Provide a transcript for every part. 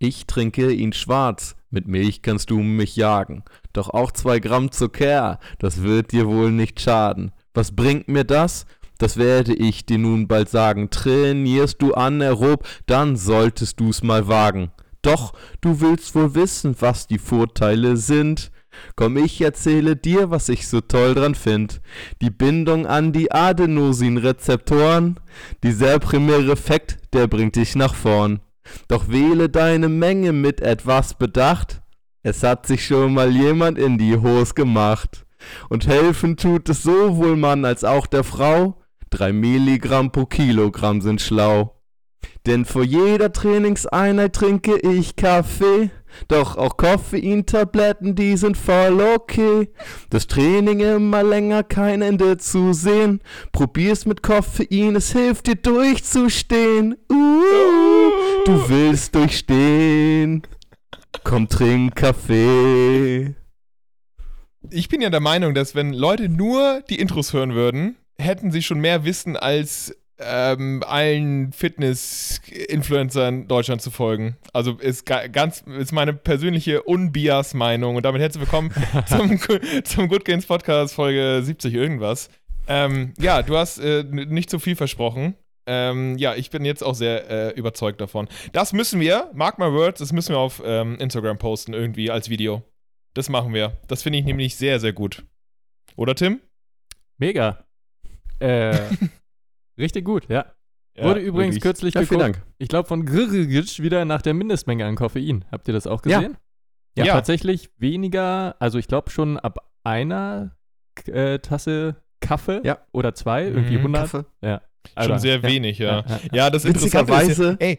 Ich trinke ihn schwarz, mit Milch kannst du mich jagen. Doch auch zwei Gramm Zucker, das wird dir wohl nicht schaden. Was bringt mir das? Das werde ich dir nun bald sagen. Trainierst du anaerob, dann solltest du's mal wagen. Doch du willst wohl wissen, was die Vorteile sind. Komm, ich erzähle dir, was ich so toll dran find. Die Bindung an die Adenosinrezeptoren, dieser primäre Effekt, der bringt dich nach vorn. Doch wähle deine Menge mit etwas Bedacht. Es hat sich schon mal jemand in die Hose gemacht. Und helfen tut es sowohl Mann als auch der Frau. Drei Milligramm pro Kilogramm sind schlau. Denn vor jeder Trainingseinheit trinke ich Kaffee. Doch auch Koffeintabletten, die sind voll okay. Das Training immer länger, kein Ende zu sehen. Probier's mit Koffein, es hilft dir durchzustehen. Uh, du willst durchstehen. Komm, trink Kaffee. Ich bin ja der Meinung, dass wenn Leute nur die Intros hören würden, hätten sie schon mehr Wissen als ähm, allen Fitness-Influencern Deutschland zu folgen. Also ist ganz ist meine persönliche Unbias-Meinung. Und damit herzlich willkommen zum, zum Good Games Podcast Folge 70 irgendwas. Ähm, ja, du hast äh, nicht zu viel versprochen. Ähm, ja, ich bin jetzt auch sehr äh, überzeugt davon. Das müssen wir, mark my words, das müssen wir auf ähm, Instagram posten irgendwie als Video. Das machen wir. Das finde ich nämlich sehr, sehr gut. Oder Tim? Mega. Äh, Richtig gut, ja. ja Wurde übrigens wirklich. kürzlich ja, geguckt, Dank. ich glaube von Grrrgic wieder nach der Mindestmenge an Koffein. Habt ihr das auch gesehen? Ja. ja. Tatsächlich weniger, also ich glaube schon ab einer äh, Tasse Kaffee ja. oder zwei, irgendwie mhm, 100. Kaffee. Ja. Schon sehr wenig, ja. Ja, das Interessante ist ja, ey,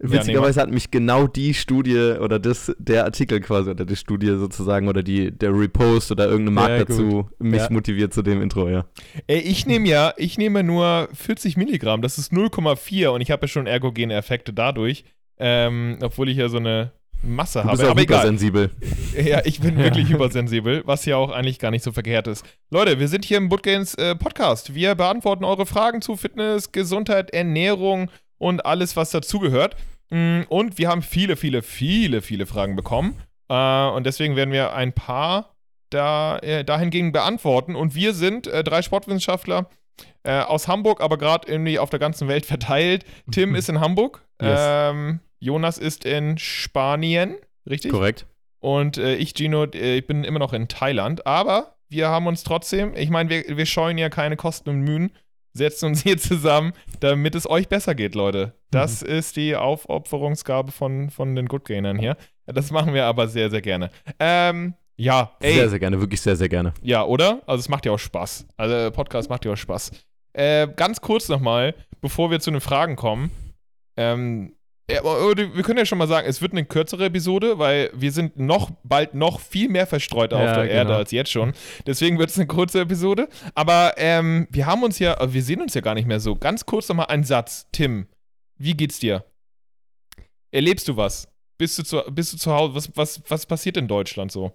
Witzigerweise ja, hat mich genau die Studie oder das, der Artikel quasi oder die Studie sozusagen oder die, der Repost oder irgendeine Marke ja, dazu mich ja. motiviert zu dem Intro, ja. Ey, ich nehme ja, ich nehme nur 40 Milligramm, das ist 0,4 und ich habe ja schon ergogene Effekte dadurch, ähm, obwohl ich ja so eine Masse du bist habe. Auch aber hypersensibel. Ja, ich bin wirklich hypersensibel, was ja auch eigentlich gar nicht so verkehrt ist. Leute, wir sind hier im Bootgames äh, Podcast. Wir beantworten eure Fragen zu Fitness, Gesundheit, Ernährung und alles, was dazugehört. Mm, und wir haben viele, viele, viele, viele Fragen bekommen. Äh, und deswegen werden wir ein paar da, äh, dahingegen beantworten. Und wir sind äh, drei Sportwissenschaftler aus Hamburg, aber gerade irgendwie auf der ganzen Welt verteilt. Tim ist in Hamburg. Yes. Ähm, Jonas ist in Spanien, richtig? Korrekt. Und äh, ich, Gino, äh, ich bin immer noch in Thailand. Aber wir haben uns trotzdem, ich meine, wir, wir scheuen ja keine Kosten und Mühen setzen uns hier zusammen, damit es euch besser geht, Leute. Das mhm. ist die Aufopferungsgabe von, von den Good Gainern hier. Das machen wir aber sehr, sehr gerne. Ähm, ja, ey. Sehr, sehr gerne, wirklich sehr, sehr gerne. Ja, oder? Also es macht ja auch Spaß. Also Podcast macht ja auch Spaß. Äh, ganz kurz nochmal, bevor wir zu den Fragen kommen. Ähm, ja, wir können ja schon mal sagen, es wird eine kürzere Episode, weil wir sind noch bald noch viel mehr verstreut auf der genau. Erde als jetzt schon. Deswegen wird es eine kurze Episode. Aber ähm, wir haben uns ja, wir sehen uns ja gar nicht mehr so. Ganz kurz nochmal ein Satz. Tim, wie geht's dir? Erlebst du was? Bist du zu, bist du zu Hause? Was, was, was passiert in Deutschland so?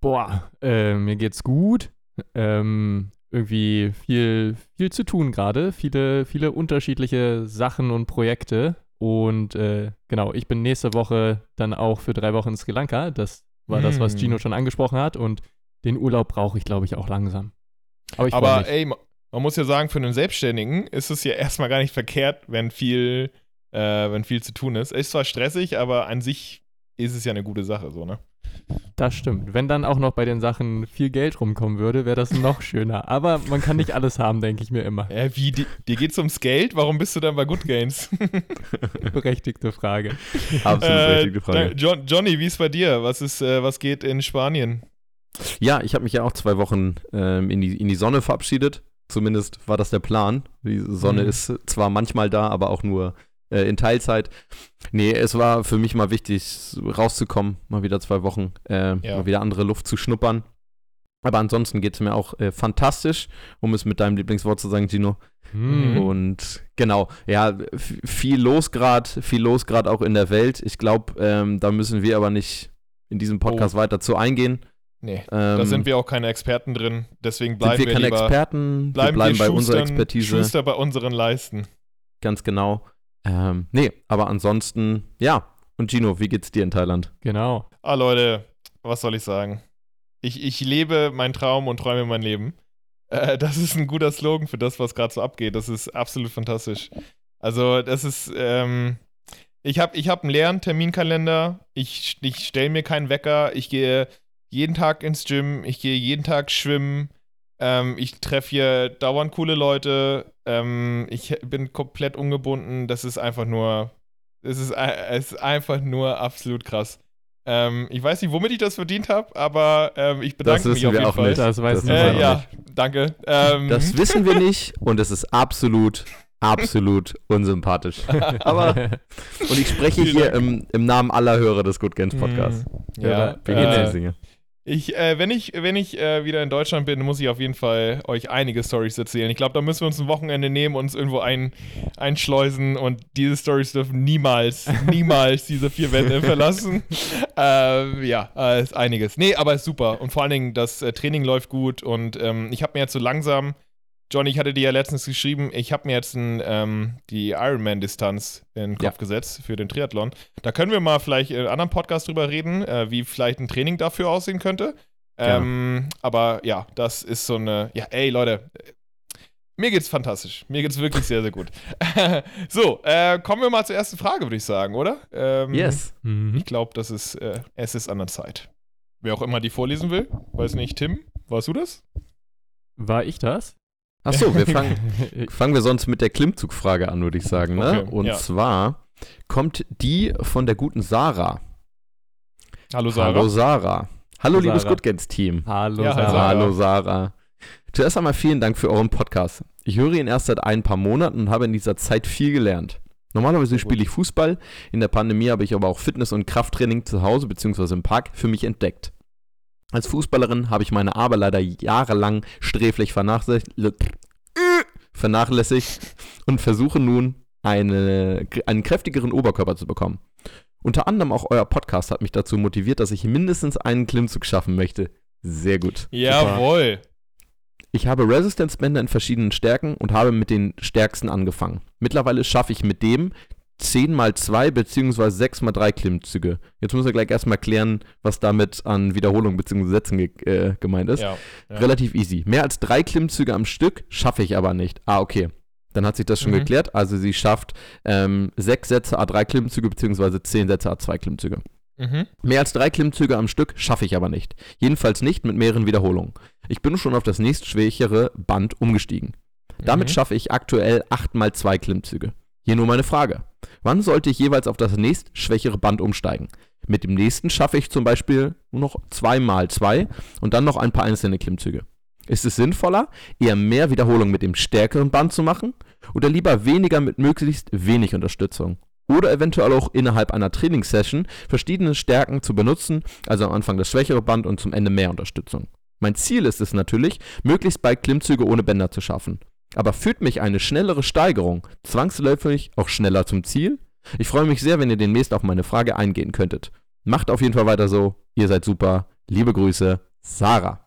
Boah, äh, mir geht's gut. Ähm, irgendwie viel, viel zu tun gerade. Viele, viele unterschiedliche Sachen und Projekte. Und äh, genau, ich bin nächste Woche dann auch für drei Wochen in Sri Lanka. Das war mm. das, was Gino hm. schon angesprochen hat. Und den Urlaub brauche ich, glaube ich, auch langsam. Aber, ich Aber ey, man muss ja sagen, für einen Selbstständigen ist es ja erstmal gar nicht verkehrt, wenn viel, äh, wenn viel zu tun ist. Ist zwar stressig, aber an sich ist es ja eine gute Sache, so, ne? Das stimmt. Wenn dann auch noch bei den Sachen viel Geld rumkommen würde, wäre das noch schöner. Aber man kann nicht alles haben, denke ich mir immer. Äh, wie? Die, dir geht's ums Geld? Warum bist du dann bei Good Games? berechtigte Frage. Absolut äh, berechtigte Frage. John, Johnny, wie ist bei dir? Was, ist, äh, was geht in Spanien? Ja, ich habe mich ja auch zwei Wochen ähm, in, die, in die Sonne verabschiedet. Zumindest war das der Plan. Die Sonne mhm. ist zwar manchmal da, aber auch nur äh, in Teilzeit. Nee, es war für mich mal wichtig, rauszukommen, mal wieder zwei Wochen, äh, ja. mal wieder andere Luft zu schnuppern. Aber ansonsten geht es mir auch äh, fantastisch, um es mit deinem Lieblingswort zu sagen, Gino. Mhm. Und genau, ja, viel los gerade, viel los gerade auch in der Welt. Ich glaube, ähm, da müssen wir aber nicht in diesem Podcast oh. weiter zu eingehen. Nee, ähm, da sind wir auch keine Experten drin. Deswegen bleiben sind wir, wir keine lieber, Experten, bleiben wir bleiben bei unserer Expertise. Schuster bei unseren Leisten. Ganz genau. Ähm, nee, aber ansonsten, ja, Und Gino, wie geht's dir in Thailand? Genau. Ah, Leute, was soll ich sagen? Ich, ich lebe meinen Traum und träume mein Leben. Äh, das ist ein guter Slogan für das, was gerade so abgeht. Das ist absolut fantastisch. Also, das ist, ähm, ich habe ich hab einen leeren Terminkalender. Ich, ich stelle mir keinen Wecker. Ich gehe jeden Tag ins Gym. Ich gehe jeden Tag schwimmen. Ähm, ich treffe hier dauernd coole Leute. Ähm, ich bin komplett ungebunden. Das ist einfach nur, es ist, es ist einfach nur absolut krass. Ähm, ich weiß nicht, womit ich das verdient habe, aber ähm, ich bedanke Das mich auf wir jeden auch Fall. nicht. Das weiß Das ich wissen Äh, wir ja, auch danke. Ähm, Das wissen wir nicht und es ist absolut, absolut unsympathisch. Aber, und ich spreche hier im, im Namen aller Hörer des Good Games Podcasts. Mm, ja, gehen äh. Ich, äh, wenn ich, wenn ich äh, wieder in Deutschland bin, muss ich auf jeden Fall euch einige Stories erzählen. Ich glaube, da müssen wir uns ein Wochenende nehmen und uns irgendwo ein, einschleusen und diese Stories dürfen niemals, niemals diese vier Wände verlassen. ähm, ja, äh, ist einiges. Nee, aber ist super. Und vor allen Dingen, das äh, Training läuft gut und ähm, ich habe mir jetzt so langsam, Johnny, ich hatte dir ja letztens geschrieben, ich habe mir jetzt ein, ähm, die Ironman-Distanz in den Kopf Ja. gesetzt für den Triathlon. Da können wir mal vielleicht in einem anderen Podcast drüber reden, äh, wie vielleicht ein Training dafür aussehen könnte. Ähm, aber ja, das ist so eine. Ja, ey, Leute. Mir geht's fantastisch. Mir geht's wirklich sehr, sehr gut. so, äh, kommen wir mal zur ersten Frage, würde ich sagen, oder? Ähm, Yes. Mhm. Ich glaube, das ist, äh, es ist an der Zeit. Wer auch immer die vorlesen will, weiß nicht, Tim, warst du das? War ich das? Achso, wir fangen, fangen wir sonst mit der Klimmzugfrage an, würde ich sagen. Ne? Okay, und ja. zwar kommt die von der guten Sarah. Hallo, Sarah. Hallo Sarah. Hallo, liebes Sarah. Good Games Team. Hallo, Ja, Sarah. Hallo Sarah. Zuerst einmal vielen Dank für euren Podcast. Ich höre ihn erst seit ein paar Monaten und habe in dieser Zeit viel gelernt. Normalerweise spiele ich Fußball, in der Pandemie habe ich aber auch Fitness- und Krafttraining zu Hause bzw. im Park für mich entdeckt. Als Fußballerin habe ich meine Arbeit leider jahrelang sträflich vernachlässigt, und versuche nun eine, einen kräftigeren Oberkörper zu bekommen. Unter anderem auch euer Podcast hat mich dazu motiviert, dass ich mindestens einen Klimmzug schaffen möchte. Sehr gut. Jawohl. Ich habe Resistance-Bänder in verschiedenen Stärken und habe mit den stärksten angefangen. Mittlerweile schaffe ich mit dem 10 mal 2 bzw. 6 mal 3 Klimmzüge. Jetzt muss er gleich erstmal klären, was damit an Wiederholung bzw. Sätzen ge äh, gemeint ist. Ja. ja. Relativ easy. Mehr als drei Klimmzüge am Stück schaffe ich aber nicht. Ah, okay. Dann hat sich das schon Mhm. geklärt. Also sie schafft ähm, 6 Sätze A3 Klimmzüge bzw. 10 Sätze A2 Klimmzüge. Mhm. Mehr als drei Klimmzüge am Stück schaffe ich aber nicht. Jedenfalls nicht mit mehreren Wiederholungen. Ich bin schon auf das nächstschwächere Band umgestiegen. Damit Mhm. schaffe ich aktuell 8 mal 2 Klimmzüge. Hier nur meine Frage. Wann sollte ich jeweils auf das nächstschwächere Band umsteigen? Mit dem nächsten schaffe ich zum Beispiel nur noch 2 mal 2 und dann noch ein paar einzelne Klimmzüge. Ist es sinnvoller, eher mehr Wiederholungen mit dem stärkeren Band zu machen oder lieber weniger mit möglichst wenig Unterstützung? Oder eventuell auch innerhalb einer Trainingssession verschiedene Stärken zu benutzen, also am Anfang das schwächere Band und zum Ende mehr Unterstützung. Mein Ziel ist es natürlich, möglichst bald Klimmzüge ohne Bänder zu schaffen. Aber führt mich eine schnellere Steigerung zwangsläufig auch schneller zum Ziel? Ich freue mich sehr, wenn ihr demnächst auf meine Frage eingehen könntet. Macht auf jeden Fall weiter so. Ihr seid super. Liebe Grüße, Sarah.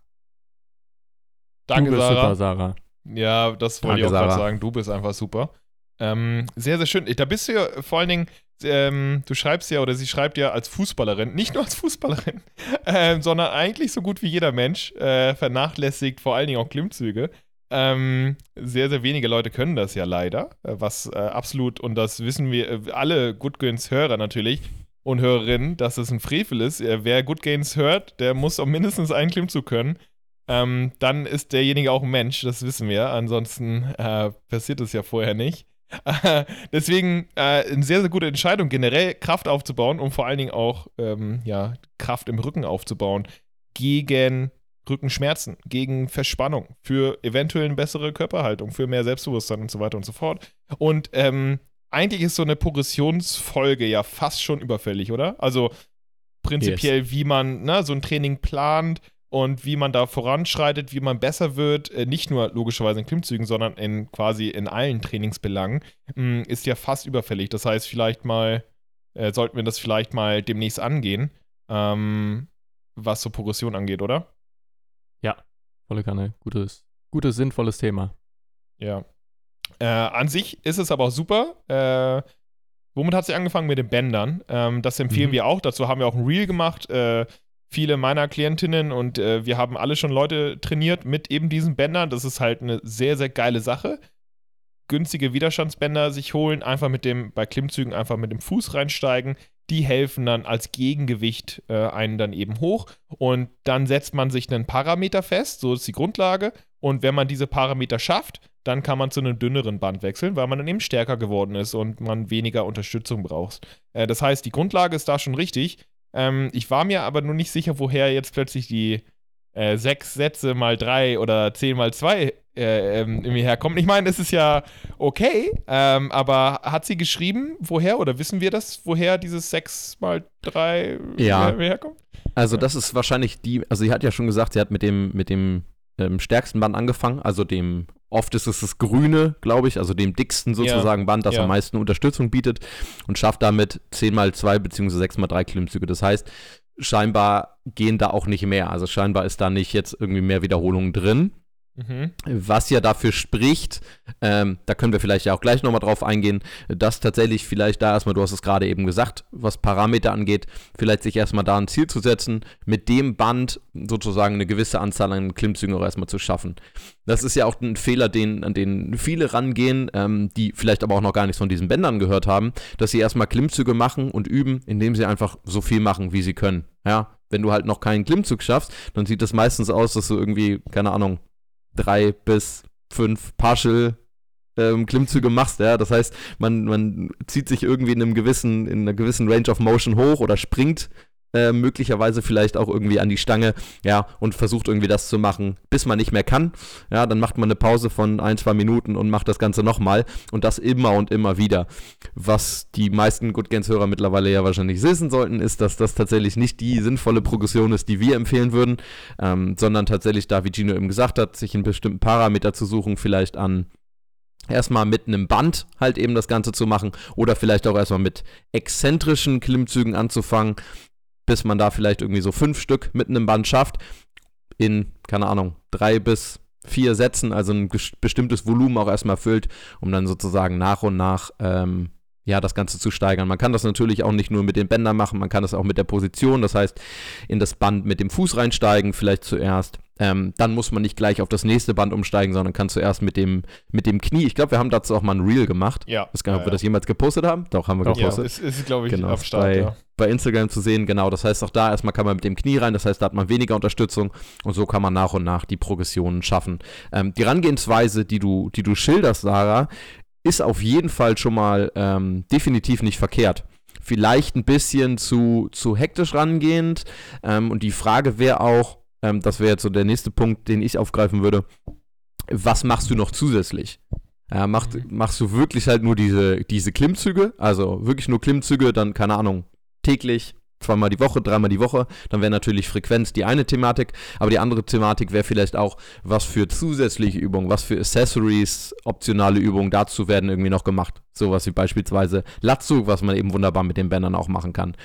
Danke, du bist Sarah. super, Sarah. Ja, das wollte Danke, ich auch gerade sagen. Du bist einfach super. Ähm, sehr, sehr schön. Da bist du ja vor allen Dingen, ähm, du schreibst ja oder sie schreibt ja als Fußballerin, nicht nur als Fußballerin, ähm, sondern eigentlich so gut wie jeder Mensch, äh, vernachlässigt vor allen Dingen auch Klimmzüge. Ähm, sehr, sehr wenige Leute können das ja leider, äh, was äh, absolut, und das wissen wir äh, alle Good Gains Hörer natürlich und Hörerinnen, dass es ein Frevel ist. Äh, wer Good Gains hört, der muss auch mindestens einen Klimmzug können. Ähm, dann ist derjenige auch ein Mensch, das wissen wir. Ansonsten äh, passiert es ja vorher nicht. Deswegen äh, eine sehr, sehr gute Entscheidung, generell Kraft aufzubauen und vor allen Dingen auch ähm, ja, Kraft im Rücken aufzubauen gegen Rückenschmerzen, gegen Verspannung, für eventuell eine bessere Körperhaltung, für mehr Selbstbewusstsein und so weiter und so fort. Und ähm, eigentlich ist so eine Progressionsfolge ja fast schon überfällig, oder? Also prinzipiell, wie man ne, so ein Training plant und wie man da voranschreitet, wie man besser wird, äh, nicht nur logischerweise in Klimmzügen, sondern in quasi in allen Trainingsbelangen, mh, ist ja fast überfällig. Das heißt, vielleicht mal, äh, sollten wir das vielleicht mal demnächst angehen, ähm, was so Progression angeht, oder? Volle Kanne. Gutes, gutes, sinnvolles Thema. Ja. Äh, an sich ist es aber auch super. Äh, womit hat sie angefangen? Mit den Bändern. Ähm, das empfehlen Mhm. wir auch. Dazu haben wir auch ein Reel gemacht. Äh, viele meiner Klientinnen und äh, wir haben alle schon Leute trainiert mit eben diesen Bändern. Das ist halt eine sehr, sehr geile Sache. Günstige Widerstandsbänder sich holen, einfach mit dem, bei Klimmzügen einfach mit dem Fuß reinsteigen. Die helfen dann als Gegengewicht äh, einen dann eben hoch. Und dann setzt man sich einen Parameter fest, so ist die Grundlage. Und wenn man diese Parameter schafft, dann kann man zu einem dünneren Band wechseln, weil man dann eben stärker geworden ist und man weniger Unterstützung braucht. Äh, das heißt, die Grundlage ist da schon richtig. Ähm, ich war mir aber nur nicht sicher, woher jetzt plötzlich die äh, sechs Sätze mal drei oder zehn mal zwei äh, ähm, irgendwie herkommen. Ich meine, es ist ja okay, ähm, aber hat sie geschrieben, woher oder wissen wir das, woher dieses sechs mal drei Ja. her- herkommt? Also das ist wahrscheinlich die, also sie hat ja schon gesagt, sie hat mit dem, mit dem ähm, stärksten Band angefangen, also dem, oft ist es das grüne, glaube ich, also dem dicksten sozusagen Band, das ja. am meisten Unterstützung bietet und schafft damit 10 mal 2 bzw. 6 mal 3 Klimmzüge. Das heißt, scheinbar gehen da auch nicht mehr, also scheinbar ist da nicht jetzt irgendwie mehr Wiederholungen drin. Mhm. Was ja dafür spricht, ähm, da können wir vielleicht ja auch gleich nochmal drauf eingehen, dass tatsächlich vielleicht da erstmal, du hast es gerade eben gesagt, was Parameter angeht, vielleicht sich erstmal da ein Ziel zu setzen, mit dem Band sozusagen eine gewisse Anzahl an Klimmzügen auch erstmal zu schaffen. Das ist ja auch ein Fehler, den, an den viele rangehen, ähm, die vielleicht aber auch noch gar nichts von diesen Bändern gehört haben, dass sie erstmal Klimmzüge machen und üben, indem sie einfach so viel machen, wie sie können. Ja, wenn du halt noch keinen Klimmzug schaffst, dann sieht das meistens aus, dass du irgendwie, keine Ahnung, drei bis fünf Partial ähm, Klimmzüge machst, ja. Das heißt, man, man zieht sich irgendwie in einem gewissen, in einer gewissen Range of Motion hoch oder springt äh, möglicherweise vielleicht auch irgendwie an die Stange, ja, und versucht irgendwie das zu machen, bis man nicht mehr kann. Ja, dann macht man eine Pause von ein, zwei Minuten und macht das Ganze nochmal und das immer und immer wieder. Was die meisten Good Gains-Hörer mittlerweile ja wahrscheinlich wissen sollten, ist, dass das tatsächlich nicht die sinnvolle Progression ist, die wir empfehlen würden, ähm, sondern tatsächlich, da wie Gino eben gesagt hat, sich einen bestimmten Parameter zu suchen, vielleicht an erstmal mit einem Band halt eben das Ganze zu machen oder vielleicht auch erstmal mit exzentrischen Klimmzügen anzufangen, bis man da vielleicht irgendwie so fünf Stück mit einem Band schafft, in, keine Ahnung, drei bis vier Sätzen, also ein bestimmtes Volumen auch erstmal füllt, um dann sozusagen nach und nach ähm, ja, das Ganze zu steigern. Man kann das natürlich auch nicht nur mit den Bändern machen, man kann das auch mit der Position, das heißt, in das Band mit dem Fuß reinsteigen, vielleicht zuerst. Ähm, dann muss man nicht gleich auf das nächste Band umsteigen, sondern kann zuerst mit dem, mit dem Knie. Ich glaube, wir haben dazu auch mal ein Reel gemacht. Ja. Ich weiß gar nicht, ob ja, wir das jemals gepostet haben. Doch, haben wir Doch, ja, gepostet. es ist, glaube ich, Genau, auf Start, bei, ja. Bei Instagram zu sehen, genau. Das heißt, auch da erstmal kann man mit dem Knie rein, das heißt, da hat man weniger Unterstützung und so kann man nach und nach die Progressionen schaffen. Ähm, die Herangehensweise, die du, die du schilderst, Sarah, ist auf jeden Fall schon mal ähm, definitiv nicht verkehrt. Vielleicht ein bisschen zu, zu hektisch rangehend. Ähm, und die Frage wäre auch, ähm, das wäre jetzt so der nächste Punkt, den ich aufgreifen würde, was machst du noch zusätzlich? Ja, macht, Mhm. Machst du wirklich halt nur diese, diese Klimmzüge, also wirklich nur Klimmzüge, dann keine Ahnung, täglich, zweimal die Woche, dreimal die Woche, dann wäre natürlich Frequenz die eine Thematik, aber die andere Thematik wäre vielleicht auch, was für zusätzliche Übungen, was für Accessories, optionale Übungen dazu werden irgendwie noch gemacht. Sowas wie beispielsweise Latzug, was man eben wunderbar mit den Bändern auch machen kann.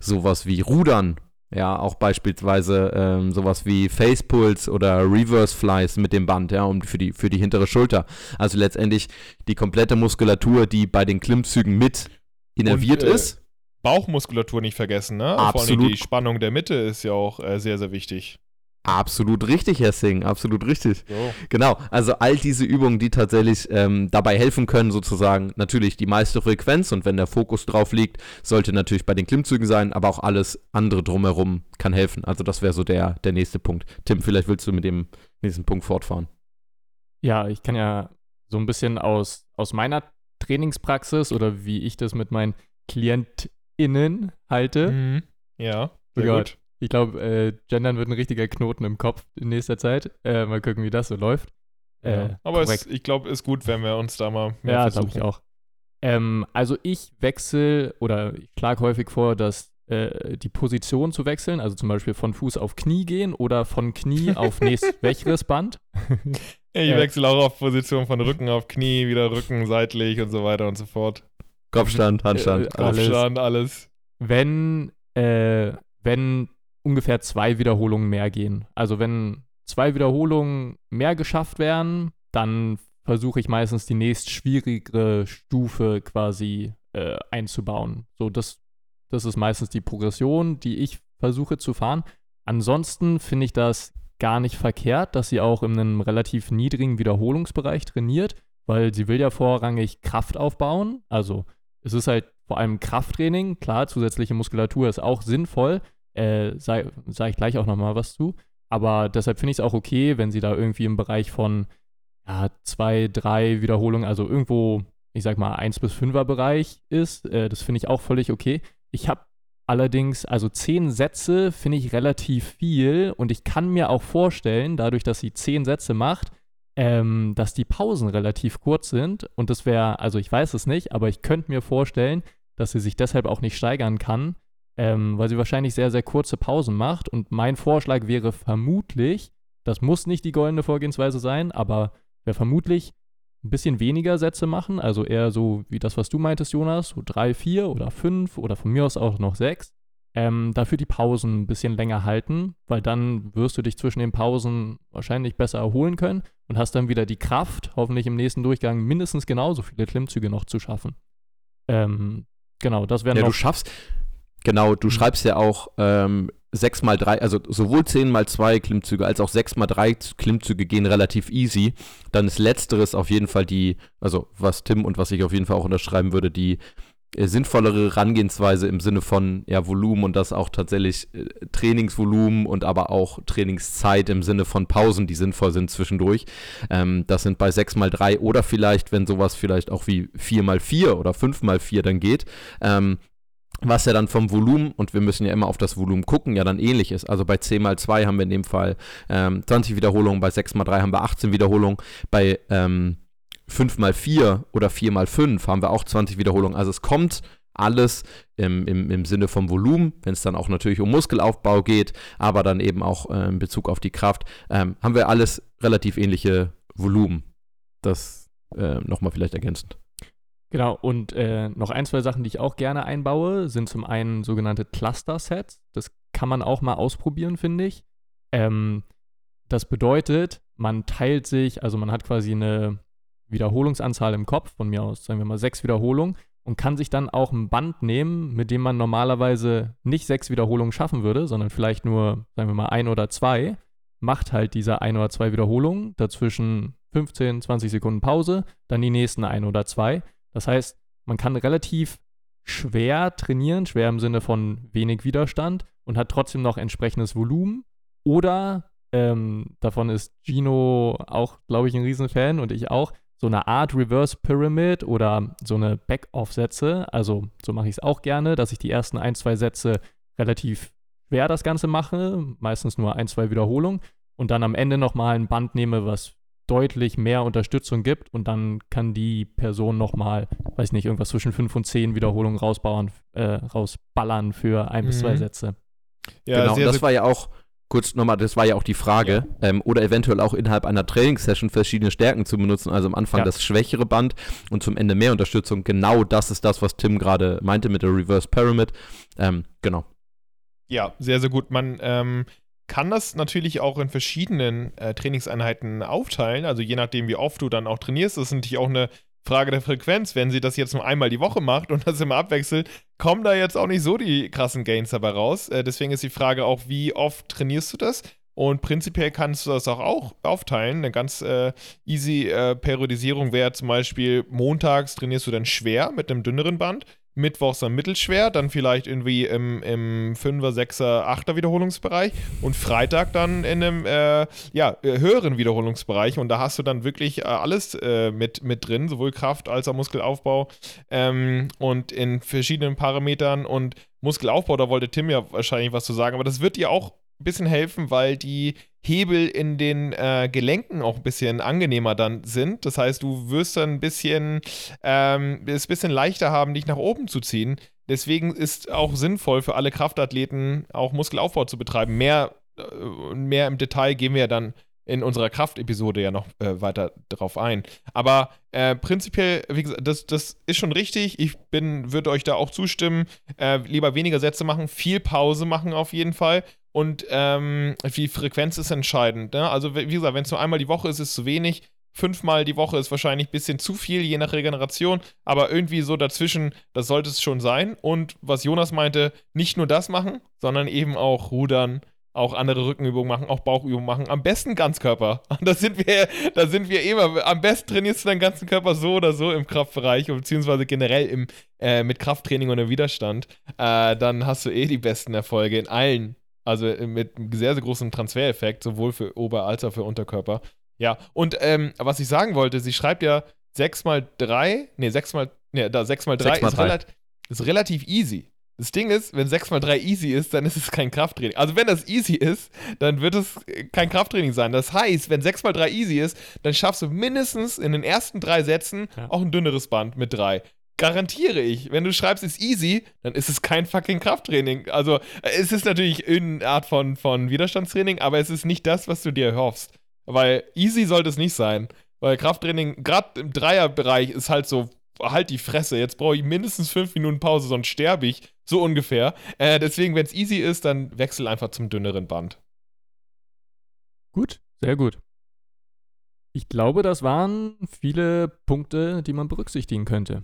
Sowas wie Rudern, ja, auch beispielsweise ähm, sowas wie Facepulls oder Reverse Flies mit dem Band, ja, um für die, für die hintere Schulter. Also letztendlich die komplette Muskulatur, die bei den Klimmzügen mit innerviert Und, äh, ist. Bauchmuskulatur nicht vergessen, ne? Vor allem Absolut. die Spannung der Mitte ist ja auch äh, sehr, sehr wichtig. Absolut richtig, Herr Singh, absolut richtig. So. Genau, also all diese Übungen, die tatsächlich ähm, dabei helfen können, sozusagen natürlich die meiste Frequenz und wenn der Fokus drauf liegt, sollte natürlich bei den Klimmzügen sein, aber auch alles andere drumherum kann helfen. Also das wäre so der, der nächste Punkt. Tim, vielleicht willst du mit dem nächsten Punkt fortfahren. Ja, ich kann ja so ein bisschen aus, aus meiner Trainingspraxis oder wie ich das mit meinen KlientInnen halte. Mhm. Ja, sehr Egal. gut. Ich glaube, äh, Gendern wird ein richtiger Knoten im Kopf in nächster Zeit. Äh, mal gucken, wie das so läuft. Äh, Ja. Aber es, ich glaube, ist gut, wenn wir uns da mal mehr Ja, glaube ich auch. Ähm, also ich wechsle oder ich schlage häufig vor, dass äh, die Position zu wechseln, also zum Beispiel von Fuß auf Knie gehen oder von Knie auf nächstwächeres Band. Ich Ja. wechsle auch auf Position von Rücken auf Knie, wieder Rücken seitlich und so weiter und so fort. Kopfstand, Handstand, Äh, alles. alles. Kopfstand, alles. wenn, äh, wenn ungefähr zwei Wiederholungen mehr gehen. Also wenn zwei Wiederholungen mehr geschafft werden, dann versuche ich meistens die nächst schwierigere Stufe quasi äh, äh, einzubauen. So, das, das ist meistens die Progression, die ich versuche zu fahren. Ansonsten finde ich das gar nicht verkehrt, dass sie auch in einem relativ niedrigen Wiederholungsbereich trainiert, weil sie will ja vorrangig Kraft aufbauen. Also es ist halt vor allem Krafttraining. Klar, zusätzliche Muskulatur ist auch sinnvoll. Äh, Sage ich gleich auch nochmal was zu. Aber deshalb finde ich es auch okay, wenn sie da irgendwie im Bereich von ja, zwei, drei Wiederholungen, also irgendwo, ich sag mal, 1 bis 5er Bereich ist. Äh, das finde ich auch völlig okay. Ich habe allerdings, also zehn Sätze finde ich relativ viel und ich kann mir auch vorstellen, dadurch, dass sie zehn Sätze macht, ähm, dass die Pausen relativ kurz sind und das wäre, also ich weiß es nicht, aber ich könnte mir vorstellen, dass sie sich deshalb auch nicht steigern kann, ähm, weil sie wahrscheinlich sehr, sehr kurze Pausen macht. Und mein Vorschlag wäre vermutlich, das muss nicht die goldene Vorgehensweise sein, aber wäre vermutlich ein bisschen weniger Sätze machen, also eher so wie das, was du meintest, Jonas, so drei, vier oder fünf oder von mir aus auch noch sechs. Ähm, dafür die Pausen ein bisschen länger halten, weil dann wirst du dich zwischen den Pausen wahrscheinlich besser erholen können und hast dann wieder die Kraft, hoffentlich im nächsten Durchgang mindestens genauso viele Klimmzüge noch zu schaffen. Ähm, genau, das wäre ja, noch. Du schaffst, Genau, du mhm. schreibst ja auch ähm, 6 mal 3, also sowohl 10 mal 2 Klimmzüge als auch 6 mal 3 Klimmzüge gehen relativ easy. Dann ist letzteres auf jeden Fall die, also was Tim und was ich auf jeden Fall auch unterschreiben würde, die sinnvollere Herangehensweise im Sinne von ja, Volumen und das auch tatsächlich äh, Trainingsvolumen und aber auch Trainingszeit im Sinne von Pausen, die sinnvoll sind zwischendurch. Ähm, das sind bei 6 mal 3 oder vielleicht, wenn sowas vielleicht auch wie 4 mal 4 oder 5 mal 4 dann geht, ähm, was ja dann vom Volumen, und wir müssen ja immer auf das Volumen gucken, ja dann ähnlich ist. Also bei 10 mal 2 haben wir in dem Fall ähm, 20 Wiederholungen, bei 6 mal 3 haben wir 18 Wiederholungen, bei ähm, 5 mal 4 oder 4 mal 5 haben wir auch 20 Wiederholungen. Also es kommt alles im, im, im Sinne vom Volumen, wenn es dann auch natürlich um Muskelaufbau geht, aber dann eben auch äh, in Bezug auf die Kraft, ähm, haben wir alles relativ ähnliche Volumen. Das äh, nochmal vielleicht ergänzend. Genau, und äh, noch ein, zwei Sachen, die ich auch gerne einbaue, sind zum einen sogenannte Cluster-Sets. Das kann man auch mal ausprobieren, finde ich. Ähm, das bedeutet, man teilt sich, also man hat quasi eine Wiederholungsanzahl im Kopf, von mir aus, sagen wir mal sechs Wiederholungen, und kann sich dann auch ein Band nehmen, mit dem man normalerweise nicht sechs Wiederholungen schaffen würde, sondern vielleicht nur, sagen wir mal, ein oder zwei, macht halt diese ein oder zwei Wiederholungen, dazwischen 15, 20 Sekunden Pause, dann die nächsten ein oder zwei das heißt, man kann relativ schwer trainieren, schwer im Sinne von wenig Widerstand und hat trotzdem noch entsprechendes Volumen. Oder, ähm, davon ist Gino auch, glaube ich, ein Riesenfan und ich auch, so eine Art Reverse Pyramid oder so eine Back-Off-Sätze. Also so mache ich es auch gerne, dass ich die ersten ein, zwei Sätze relativ schwer das Ganze mache, meistens nur ein, zwei Wiederholungen und dann am Ende nochmal ein Band nehme, was deutlich mehr Unterstützung gibt und dann kann die Person nochmal, weiß nicht, irgendwas zwischen fünf und zehn Wiederholungen rausbauen, äh, rausballern für ein mhm. bis zwei mhm. Sätze. Ja, genau, sehr, das war ja auch, kurz nochmal, das war ja auch die Frage, ja. ähm, oder eventuell auch innerhalb einer Trainingssession verschiedene Stärken zu benutzen, also am Anfang ja. das schwächere Band und zum Ende mehr Unterstützung. Genau das ist das, was Tim gerade meinte mit der Reverse Pyramid. Ähm, genau. Ja, sehr, sehr gut. Man ähm, kann das natürlich auch in verschiedenen äh, Trainingseinheiten aufteilen. Also je nachdem, wie oft du dann auch trainierst, das ist natürlich auch eine Frage der Frequenz. Wenn sie das jetzt nur einmal die Woche macht und das immer abwechselt, kommen da jetzt auch nicht so die krassen Gains dabei raus. Äh, deswegen ist die Frage auch, wie oft trainierst du das? Und prinzipiell kannst du das auch, auch aufteilen. Eine ganz äh, easy äh, Periodisierung wäre zum Beispiel, montags trainierst du dann schwer mit einem dünneren Band Mittwochs dann mittelschwer, dann vielleicht irgendwie im, im 5er, 6er, 8er Wiederholungsbereich und Freitag dann in einem äh, ja, äh, höheren Wiederholungsbereich und da hast du dann wirklich äh, alles äh, mit, mit drin, sowohl Kraft als auch Muskelaufbau ähm, und in verschiedenen Parametern und Muskelaufbau, da wollte Tim ja wahrscheinlich was zu sagen, aber das wird dir auch ein bisschen helfen, weil die Hebel in den äh, Gelenken auch ein bisschen angenehmer dann sind. Das heißt, du wirst dann ein bisschen, ähm, es ein bisschen leichter haben, dich nach oben zu ziehen. Deswegen ist auch sinnvoll für alle Kraftathleten auch Muskelaufbau zu betreiben. Mehr, äh, mehr im Detail gehen wir ja dann in unserer Kraftepisode ja noch äh, weiter drauf ein. Aber äh, prinzipiell, wie gesagt, das, das ist schon richtig. Ich bin, würde euch da auch zustimmen. Äh, lieber weniger Sätze machen, viel Pause machen auf jeden Fall. Und ähm, die Frequenz ist entscheidend. Ne? Also, wie gesagt, wenn es nur einmal die Woche ist, ist es zu wenig. fünfmal die Woche ist wahrscheinlich ein bisschen zu viel, je nach Regeneration, aber irgendwie so dazwischen, das sollte es schon sein. Und was Jonas meinte, nicht nur das machen, sondern eben auch rudern, auch andere Rückenübungen machen, auch Bauchübungen machen. Am besten Ganzkörper. Da sind wir, da sind wir immer. Am besten trainierst du deinen ganzen Körper so oder so im Kraftbereich, beziehungsweise generell im, äh, mit Krafttraining und im Widerstand. Äh, dann hast du eh die besten Erfolge in allen. Also mit einem sehr, sehr großen Transfereffekt, sowohl für Ober- als auch für Unterkörper. Ja, und ähm, was ich sagen wollte, sie schreibt ja 6 mal 3, nee, 6 mal, nee, da 6 mal 3 6 mal ist, 3. relat ist relativ easy. Das Ding ist, wenn 6 mal 3 easy ist, dann ist es kein Krafttraining. Also wenn das easy ist, dann wird es äh, kein Krafttraining sein. Das heißt, wenn 6 mal 3 easy ist, dann schaffst du mindestens in den ersten drei Sätzen Ja. auch ein dünneres Band mit 3. Garantiere ich. Wenn du schreibst, ist easy, dann ist es kein fucking Krafttraining. Also äh, es ist natürlich irgendeine Art von, von Widerstandstraining, aber es ist nicht das, was du dir erhoffst. Weil easy sollte es nicht sein. Weil Krafttraining, gerade im Dreierbereich, ist halt so, halt die Fresse. Jetzt brauche ich mindestens fünf Minuten Pause, sonst sterbe ich. So ungefähr. Äh, deswegen, wenn es easy ist, dann wechsel einfach zum dünneren Band. Gut, sehr gut. Ich glaube, das waren viele Punkte, die man berücksichtigen könnte.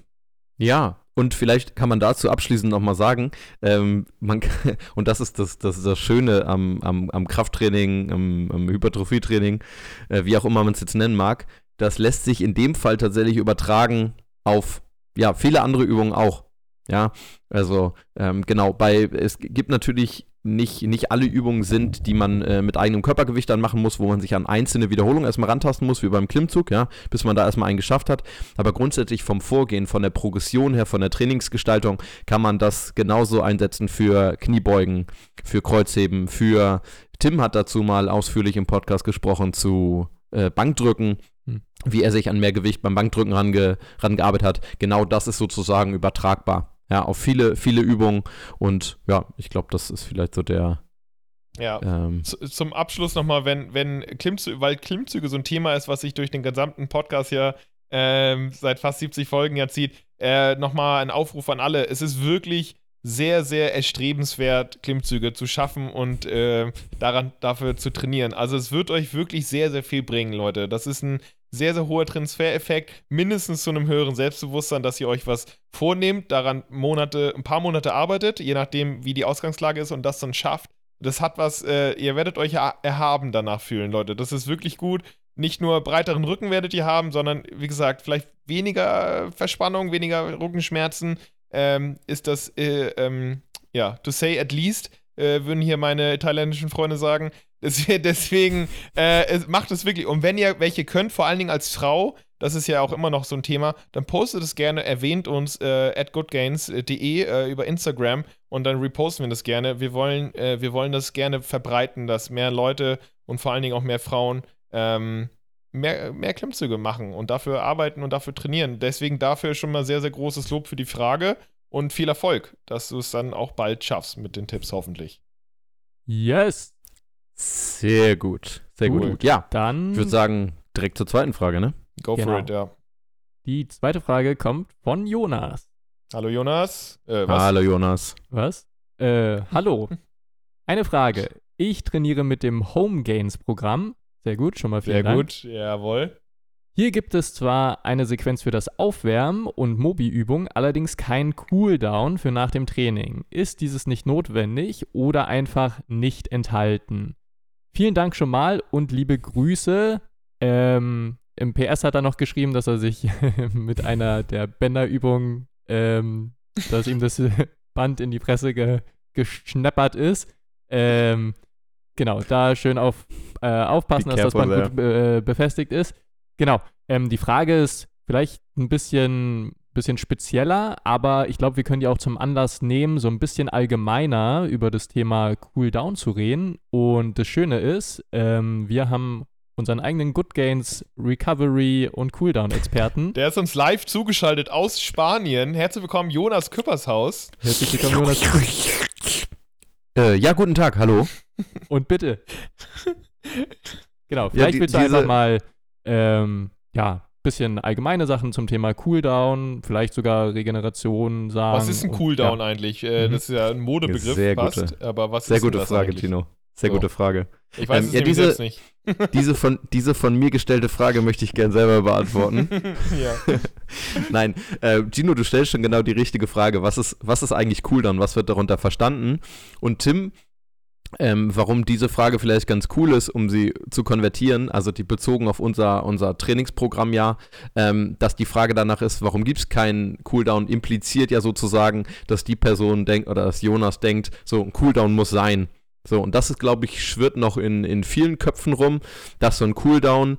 Ja, und vielleicht kann man dazu abschließend nochmal sagen, ähm, man, und das ist das, das, ist das Schöne am, am, am Krafttraining, am, am Hypertrophietraining, äh, wie auch immer man es jetzt nennen mag, das lässt sich in dem Fall tatsächlich übertragen auf ja, viele andere Übungen auch. Ja, also ähm, genau, bei es gibt natürlich nicht, nicht alle Übungen sind, die man äh, mit eigenem Körpergewicht dann machen muss, wo man sich an einzelne Wiederholungen erstmal rantasten muss, wie beim Klimmzug, ja, bis man da erstmal einen geschafft hat. Aber grundsätzlich vom Vorgehen, von der Progression her, von der Trainingsgestaltung, kann man das genauso einsetzen für Kniebeugen, für Kreuzheben, für Tim hat dazu mal ausführlich im Podcast gesprochen zu äh, Bankdrücken, Hm. wie er sich an mehr Gewicht beim Bankdrücken range, rangearbeitet hat. Genau das ist sozusagen übertragbar. Ja, auf viele, viele Übungen und ja, ich glaube, das ist vielleicht so der. Ja. Ähm, Zum Abschluss nochmal, wenn, wenn Klimmzüge, weil Klimmzüge so ein Thema ist, was sich durch den gesamten Podcast ja ähm, seit fast 70 Folgen ja zieht, äh, nochmal ein Aufruf an alle. Es ist wirklich sehr, sehr erstrebenswert, Klimmzüge zu schaffen und äh, daran, dafür zu trainieren. Also es wird euch wirklich sehr, sehr viel bringen, Leute. Das ist ein sehr, sehr hoher Transfereffekt, mindestens zu einem höheren Selbstbewusstsein, dass ihr euch was vornehmt, daran Monate, ein paar Monate arbeitet, je nachdem, wie die Ausgangslage ist und das dann schafft. Das hat was, äh, ihr werdet euch er erhaben danach fühlen, Leute. Das ist wirklich gut. Nicht nur breiteren Rücken werdet ihr haben, sondern wie gesagt, vielleicht weniger Verspannung, weniger Rückenschmerzen. Ähm, ist das, äh, ähm, ja, to say at least, äh, würden hier meine thailändischen Freunde sagen. Deswegen, äh, macht es wirklich. Und wenn ihr welche könnt, vor allen Dingen als Frau, das ist ja auch immer noch so ein Thema, dann postet es gerne, erwähnt uns äh, at goodgains.de äh, über Instagram und dann reposten wir das gerne. Wir wollen, äh, wir wollen das gerne verbreiten, dass mehr Leute und vor allen Dingen auch mehr Frauen ähm, mehr, mehr Klimmzüge machen und dafür arbeiten und dafür trainieren. Deswegen dafür schon mal sehr, sehr großes Lob für die Frage und viel Erfolg, dass du es dann auch bald schaffst mit den Tipps hoffentlich. Yes! sehr gut. Sehr Cool. gut. Ja, Dann ich würde sagen, direkt zur zweiten Frage, ne? Go Genau. for it, ja. die zweite Frage kommt von Jonas. Hallo Jonas. Äh, was? Hallo Jonas. Was? Äh, hallo. Eine Frage. Ich trainiere mit dem Home Gains Programm. Sehr gut, schon mal vielen Sehr Dank. gut, jawohl. Hier gibt es zwar eine Sequenz für das Aufwärmen und Mobi-Übung, allerdings kein Cooldown für nach dem Training. Ist dieses nicht notwendig oder einfach nicht enthalten? Vielen Dank schon mal und liebe Grüße. Ähm, Im PS hat er noch geschrieben, dass er sich mit einer der Bänderübungen, ähm, dass ihm das Band in die Fresse ge geschneppert ist. Ähm, genau, da schön auf, äh, aufpassen, dass das Band gut äh, befestigt ist. Genau. Ähm, die Frage ist vielleicht ein bisschen, bisschen spezieller, aber ich glaube, wir können die auch zum Anlass nehmen, so ein bisschen allgemeiner über das Thema Cooldown zu reden. Und das Schöne ist, ähm, wir haben unseren eigenen Good Gains Recovery und Cooldown-Experten. Der ist uns live zugeschaltet aus Spanien. Herzlich willkommen, Jonas Küppershaus. Herzlich willkommen, Jonas. Äh, ja, guten Tag, hallo. Und bitte. Genau, vielleicht die- willst du diese- einfach mal, ähm, ja, bisschen allgemeine Sachen zum Thema Cooldown, vielleicht sogar Regeneration sagen. Was ist ein und- Cooldown Ja. eigentlich? Äh, Mhm. Das ist ja ein Modebegriff Sehr fast. gute- Aber was Sehr ist gute das Frage, eigentlich? Tino. Sehr So. gute Frage. Ich weiß Ähm, es ja, diese- selbst nicht. Diese von, diese von mir gestellte Frage möchte ich gern selber beantworten. ja. Nein, äh, Gino, du stellst schon genau die richtige Frage. Was ist, was ist eigentlich Cooldown? Was wird darunter verstanden? Und Tim, ähm, warum diese Frage vielleicht ganz cool ist, um sie zu konvertieren, also die bezogen auf unser, unser Trainingsprogramm ja, ähm, dass die Frage danach ist, warum gibt es keinen Cooldown, impliziert ja sozusagen, dass die Person denkt oder dass Jonas denkt, so ein Cooldown muss sein. So, und das ist, glaube ich, schwirrt noch in, in vielen Köpfen rum, dass so ein Cooldown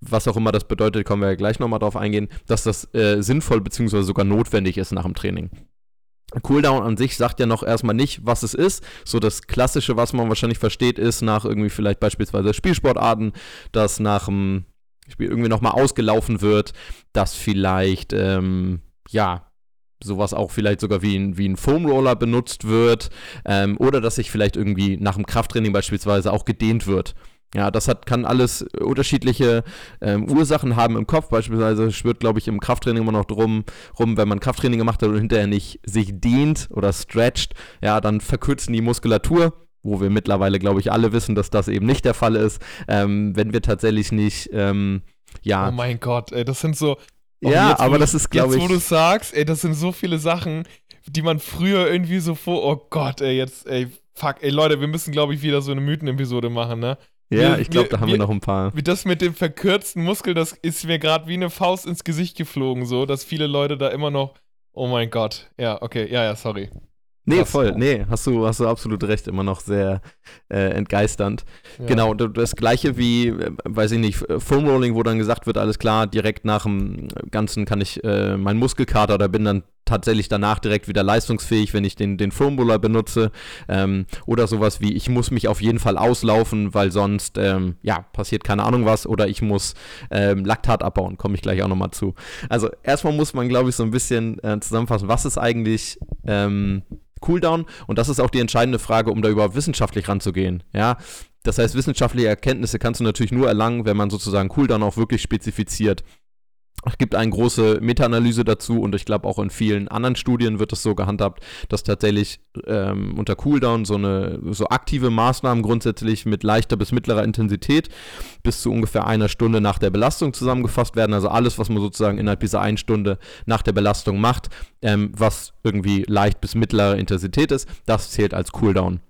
was auch immer das bedeutet, können wir ja gleich nochmal drauf eingehen, dass das äh, sinnvoll bzw. sogar notwendig ist nach dem Training. Cooldown an sich sagt ja noch erstmal nicht, was es ist. So das Klassische, was man wahrscheinlich versteht, ist nach irgendwie vielleicht beispielsweise Spielsportarten, dass nach dem Spiel irgendwie nochmal ausgelaufen wird, dass vielleicht, ähm, ja, sowas auch vielleicht sogar wie ein, wie ein Foamroller benutzt wird ähm, oder dass sich vielleicht irgendwie nach dem Krafttraining beispielsweise auch gedehnt wird. Ja, das hat, kann alles unterschiedliche ähm, Ursachen haben im Kopf. Beispielsweise schwirrt, glaube ich, im Krafttraining immer noch drum, rum, wenn man Krafttraining gemacht hat und hinterher nicht sich dehnt oder stretcht, ja, dann verkürzen die Muskulatur, wo wir mittlerweile, glaube ich, alle wissen, dass das eben nicht der Fall ist, ähm, wenn wir tatsächlich nicht, ähm, ja, Oh mein Gott, ey, das sind so. Oh, ja, jetzt, aber das ist, glaube Jetzt, wo du ich, sagst, ey, das sind so viele Sachen, die man früher irgendwie so vor. Oh Gott, ey, jetzt, ey, fuck, ey, Leute, wir müssen, glaube ich, wieder so eine Mythen-Episode machen, ne? Ja, ich glaube, da haben wir wir- noch ein paar. Wie das mit dem verkürzten Muskel, das ist mir gerade wie eine Faust ins Gesicht geflogen, so, dass viele Leute da immer noch. Oh mein Gott. Ja, okay, ja, ja, sorry. Nee, Krass. voll, nee, hast du, hast du absolut recht, immer noch sehr äh, entgeisternd. Ja. Genau, das gleiche wie, äh, weiß ich nicht, Foam Rolling, wo dann gesagt wird, alles klar, direkt nach dem Ganzen kann ich äh, meinen Muskelkater oder bin dann tatsächlich danach direkt wieder leistungsfähig, wenn ich den, den Foam Roller benutze. Ähm, oder sowas wie, ich muss mich auf jeden Fall auslaufen, weil sonst, ähm, ja, passiert keine Ahnung was. Oder ich muss ähm, Laktat abbauen, komme ich gleich auch nochmal zu. Also erstmal muss man, glaube ich, so ein bisschen äh, zusammenfassen, was ist eigentlich ähm, Cooldown? Und das ist auch die entscheidende Frage, um da überhaupt wissenschaftlich ranzugehen. Ja, das heißt, wissenschaftliche Erkenntnisse kannst du natürlich nur erlangen, wenn man sozusagen Cooldown auch wirklich spezifiziert. Es gibt eine große Meta-Analyse dazu und ich glaube auch in vielen anderen Studien wird es so gehandhabt, dass tatsächlich ähm, unter Cooldown so eine so aktive Maßnahmen grundsätzlich mit leichter bis mittlerer Intensität bis zu ungefähr einer Stunde nach der Belastung zusammengefasst werden. Also alles, was man sozusagen innerhalb dieser einen Stunde nach der Belastung macht, ähm, was irgendwie leicht bis mittlere Intensität ist, das zählt als Cooldown.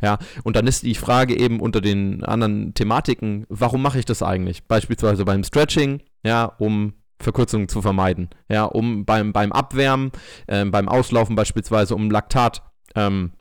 Ja, und dann ist die Frage eben unter den anderen Thematiken, warum mache ich das eigentlich? Beispielsweise beim Stretching, ja, um Verkürzungen zu vermeiden. Ja, um beim, beim Abwärmen, ähm, beim Auslaufen beispielsweise, um Laktat ähm,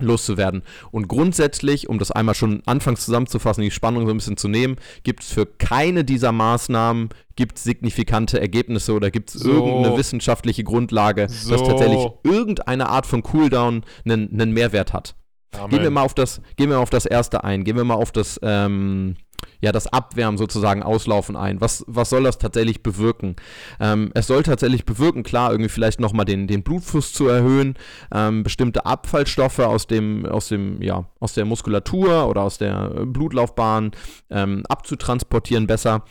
loszuwerden. Und grundsätzlich, um das einmal schon anfangs zusammenzufassen, die Spannung so ein bisschen zu nehmen, gibt es für keine dieser Maßnahmen gibt's signifikante Ergebnisse oder gibt es So. irgendeine wissenschaftliche Grundlage, dass So. tatsächlich irgendeine Art von Cooldown einen, einen Mehrwert hat. Amen. Gehen wir mal auf das, gehen wir mal auf das erste ein. Gehen wir mal auf das, ähm, ja, das Abwärmen sozusagen, Auslaufen ein. Was, was soll das tatsächlich bewirken? Ähm, es soll tatsächlich bewirken, klar, irgendwie vielleicht nochmal den, den Blutfluss zu erhöhen, ähm, bestimmte Abfallstoffe aus dem, aus dem, ja, aus der Muskulatur oder aus der Blutlaufbahn ähm, abzutransportieren besser.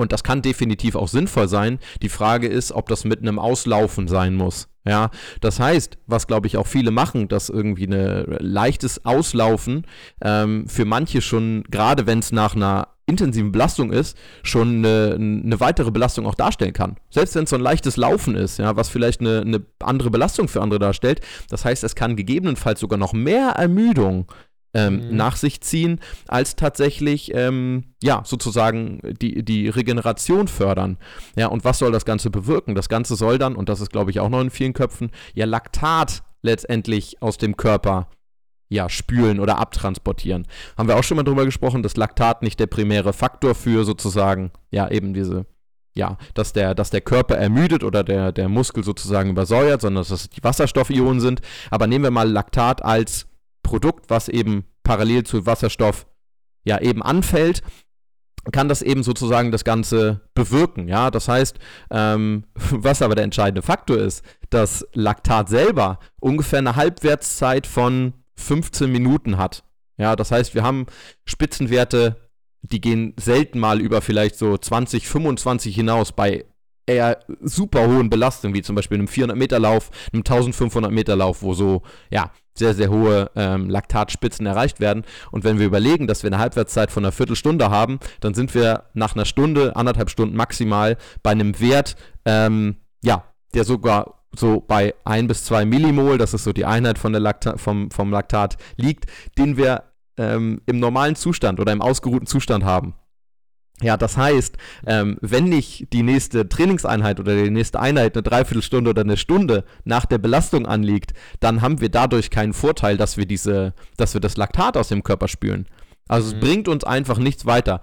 Und das kann definitiv auch sinnvoll sein. Die Frage ist, ob das mit einem Auslaufen sein muss. Ja, das heißt, was glaube ich auch viele machen, dass irgendwie ein leichtes Auslaufen ähm, für manche schon, gerade wenn es nach einer intensiven Belastung ist, schon eine, eine weitere Belastung auch darstellen kann. Selbst wenn es so ein leichtes Laufen ist, ja, was vielleicht eine, eine andere Belastung für andere darstellt. Das heißt, es kann gegebenenfalls sogar noch mehr Ermüdung ähm, Mhm. nach sich ziehen, als tatsächlich, ähm, ja, sozusagen die, die Regeneration fördern. Ja, und was soll das Ganze bewirken? Das Ganze soll dann, und das ist, glaube ich, auch noch in vielen Köpfen, ja, Laktat letztendlich aus dem Körper ja, spülen oder abtransportieren. Haben wir auch schon mal drüber gesprochen, dass Laktat nicht der primäre Faktor für sozusagen, ja, eben diese, ja, dass der, dass der Körper ermüdet oder der, der Muskel sozusagen übersäuert, sondern dass es die Wasserstoffionen sind. Aber nehmen wir mal Laktat als Produkt, was eben parallel zu Wasserstoff ja eben anfällt, kann das eben sozusagen das Ganze bewirken. Ja, das heißt, ähm, was aber der entscheidende Faktor ist, dass Laktat selber ungefähr eine Halbwertszeit von 15 Minuten hat. Ja, das heißt, wir haben Spitzenwerte, die gehen selten mal über vielleicht so 20, 25 hinaus bei eher super hohen Belastungen, wie zum Beispiel einem 400-Meter-Lauf, einem 1500-Meter-Lauf, wo so, ja, sehr, sehr hohe ähm, Laktatspitzen erreicht werden. Und wenn wir überlegen, dass wir eine Halbwertszeit von einer Viertelstunde haben, dann sind wir nach einer Stunde, anderthalb Stunden maximal bei einem Wert, ähm, ja, der sogar so bei 1 bis 2 Millimol, das ist so die Einheit von der Lakta vom, vom Laktat, liegt, den wir ähm, im normalen Zustand oder im ausgeruhten Zustand haben. Ja, das heißt, ähm, wenn nicht die nächste Trainingseinheit oder die nächste Einheit eine Dreiviertelstunde oder eine Stunde nach der Belastung anliegt, dann haben wir dadurch keinen Vorteil, dass wir diese, dass wir das Laktat aus dem Körper spülen. Also mhm. es bringt uns einfach nichts weiter.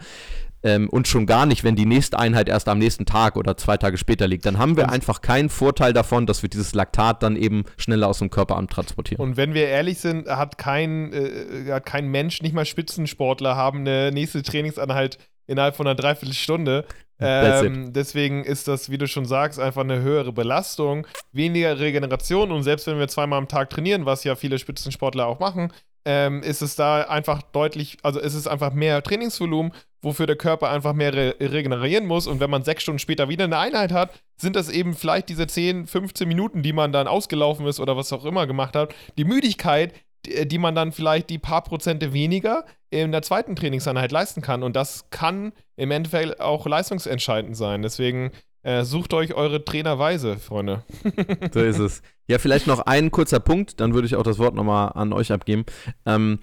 Ähm, und schon gar nicht, wenn die nächste Einheit erst am nächsten Tag oder zwei Tage später liegt. Dann haben wir einfach keinen Vorteil davon, dass wir dieses Laktat dann eben schneller aus dem Körper antransportieren. Und wenn wir ehrlich sind, hat kein, äh, hat kein Mensch, nicht mal Spitzensportler, haben eine nächste Trainingseinheit innerhalb von einer Dreiviertelstunde. Ähm, deswegen ist das, wie du schon sagst, einfach eine höhere Belastung, weniger Regeneration und selbst wenn wir zweimal am Tag trainieren, was ja viele Spitzensportler auch machen, ähm, ist es da einfach deutlich, also ist es einfach mehr Trainingsvolumen, wofür der Körper einfach mehr re regenerieren muss. Und wenn man sechs Stunden später wieder eine Einheit hat, sind das eben vielleicht diese 10, 15 Minuten, die man dann ausgelaufen ist oder was auch immer gemacht hat. Die Müdigkeit, die, die man dann vielleicht die paar Prozente weniger in der zweiten Trainingseinheit leisten kann. Und das kann im Endeffekt auch leistungsentscheidend sein. Deswegen äh, sucht euch eure Trainerweise, Freunde. so ist es. Ja, vielleicht noch ein kurzer Punkt, dann würde ich auch das Wort nochmal an euch abgeben. Ähm,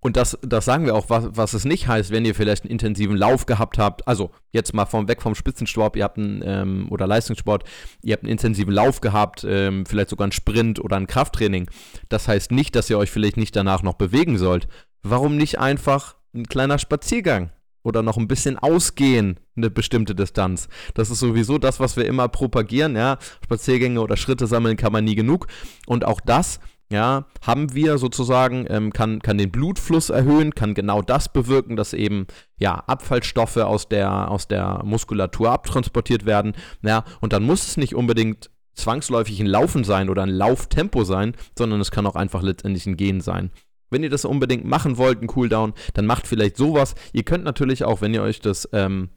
und das, das sagen wir auch, was, was es nicht heißt, wenn ihr vielleicht einen intensiven Lauf gehabt habt. Also jetzt mal vom, weg vom Spitzensport, ihr habt einen, ähm, oder Leistungssport, ihr habt einen intensiven Lauf gehabt, ähm, vielleicht sogar einen Sprint oder ein Krafttraining. Das heißt nicht, dass ihr euch vielleicht nicht danach noch bewegen sollt. Warum nicht einfach ein kleiner Spaziergang? Oder noch ein bisschen ausgehen, eine bestimmte Distanz. Das ist sowieso das, was wir immer propagieren, ja. Spaziergänge oder Schritte sammeln kann man nie genug. Und auch das ja, haben wir sozusagen, ähm, kann, kann den Blutfluss erhöhen, kann genau das bewirken, dass eben ja, Abfallstoffe aus der, aus der Muskulatur abtransportiert werden. Ja, und dann muss es nicht unbedingt zwangsläufig ein Laufen sein oder ein Lauftempo sein, sondern es kann auch einfach letztendlich ein Gehen sein. Wenn ihr das unbedingt machen wollt, ein Cooldown, dann macht vielleicht sowas. Ihr könnt natürlich auch, wenn ihr euch das ähm,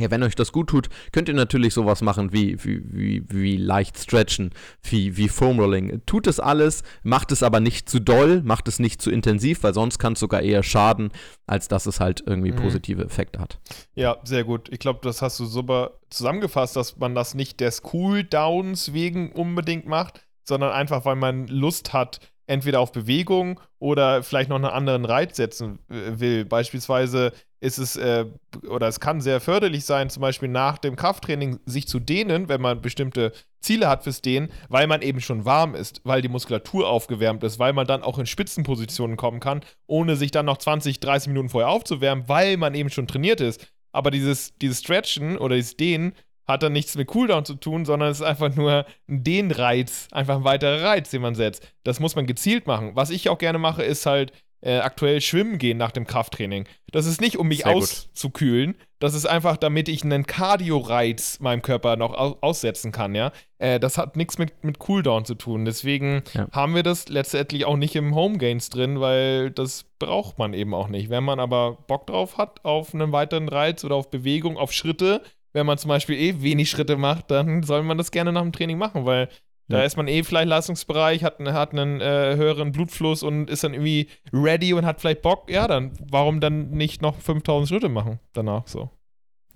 ja, wenn euch das gut tut, könnt ihr natürlich sowas machen wie, wie, wie, wie leicht stretchen, wie, wie Foam Rolling. Tut es alles, macht es aber nicht zu doll, macht es nicht zu intensiv, weil sonst kann es sogar eher schaden, als dass es halt irgendwie mhm. positive Effekte hat. Ja, sehr gut. Ich glaube, das hast du super zusammengefasst, dass man das nicht des Cooldowns wegen unbedingt macht, sondern einfach, weil man Lust hat, entweder auf Bewegung oder vielleicht noch einen anderen Reiz setzen äh, will. Beispielsweise ist es äh, oder es kann sehr förderlich sein, zum Beispiel nach dem Krafttraining sich zu dehnen, wenn man bestimmte Ziele hat fürs Dehnen, weil man eben schon warm ist, weil die Muskulatur aufgewärmt ist, weil man dann auch in Spitzenpositionen kommen kann, ohne sich dann noch 20, 30 Minuten vorher aufzuwärmen, weil man eben schon trainiert ist. Aber dieses, dieses Stretchen oder dieses Dehnen hat dann nichts mit Cooldown zu tun, sondern es ist einfach nur ein Dehnreiz, einfach ein weiterer Reiz, den man setzt. Das muss man gezielt machen. Was ich auch gerne mache, ist halt äh, aktuell schwimmen gehen nach dem Krafttraining. Das ist nicht, um mich Sehr auszukühlen. Das ist einfach, damit ich einen Cardio-Reiz meinem Körper noch au aussetzen kann, ja. Äh, das hat nichts mit, mit Cooldown zu tun. Deswegen ja. haben wir das letztendlich auch nicht im Home Gains drin, weil das braucht man eben auch nicht. Wenn man aber Bock drauf hat, auf einen weiteren Reiz oder auf Bewegung, auf Schritte, wenn man zum Beispiel eh wenig Schritte macht, dann soll man das gerne nach dem Training machen, weil ja. da ist man eh vielleicht Leistungsbereich, hat, hat einen äh, höheren Blutfluss und ist dann irgendwie ready und hat vielleicht Bock. Ja, dann warum dann nicht noch 5000 Schritte machen danach so?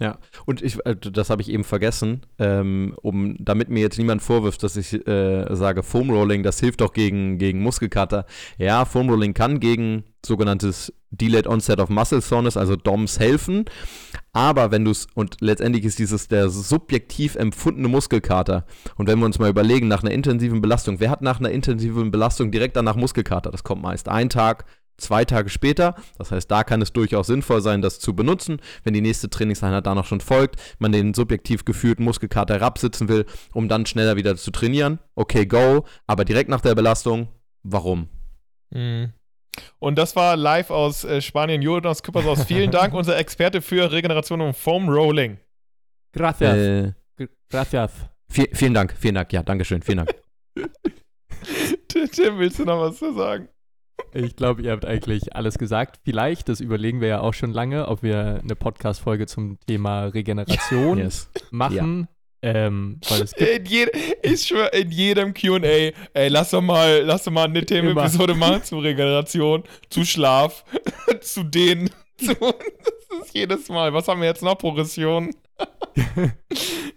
Ja, und ich, äh, das habe ich eben vergessen, ähm, um, damit mir jetzt niemand vorwirft, dass ich äh, sage, Foam Rolling, das hilft doch gegen, gegen Muskelkater. Ja, Foam Rolling kann gegen sogenanntes Delayed Onset of Muscle Soreness, also DOMS, helfen. Aber wenn du es, und letztendlich ist dieses der subjektiv empfundene Muskelkater. Und wenn wir uns mal überlegen, nach einer intensiven Belastung, wer hat nach einer intensiven Belastung direkt danach Muskelkater? Das kommt meist ein Tag, zwei Tage später. Das heißt, da kann es durchaus sinnvoll sein, das zu benutzen, wenn die nächste Trainingseinheit da noch schon folgt, man den subjektiv gefühlten Muskelkater herabsitzen will, um dann schneller wieder zu trainieren. Okay, go. Aber direkt nach der Belastung, warum? Mhm. Und das war live aus äh, Spanien. Jonas Küppersaus, vielen Dank, unser Experte für Regeneration und Foam Rolling. Gracias. Äh, Gracias. Vielen Dank, vielen Dank. Ja, Dankeschön, vielen Dank. Tim, willst du noch was zu sagen? Ich glaube, ihr habt eigentlich alles gesagt. Vielleicht, das überlegen wir ja auch schon lange, ob wir eine Podcast-Folge zum Thema Regeneration yes. machen. Ähm, weil es gibt In, je, ich schwör, in jedem QA, ey, lass doch mal, lass doch mal eine Themenepisode machen zu Regeneration, zu Schlaf, zu denen. Zu, das ist jedes Mal. Was haben wir jetzt noch? Progression.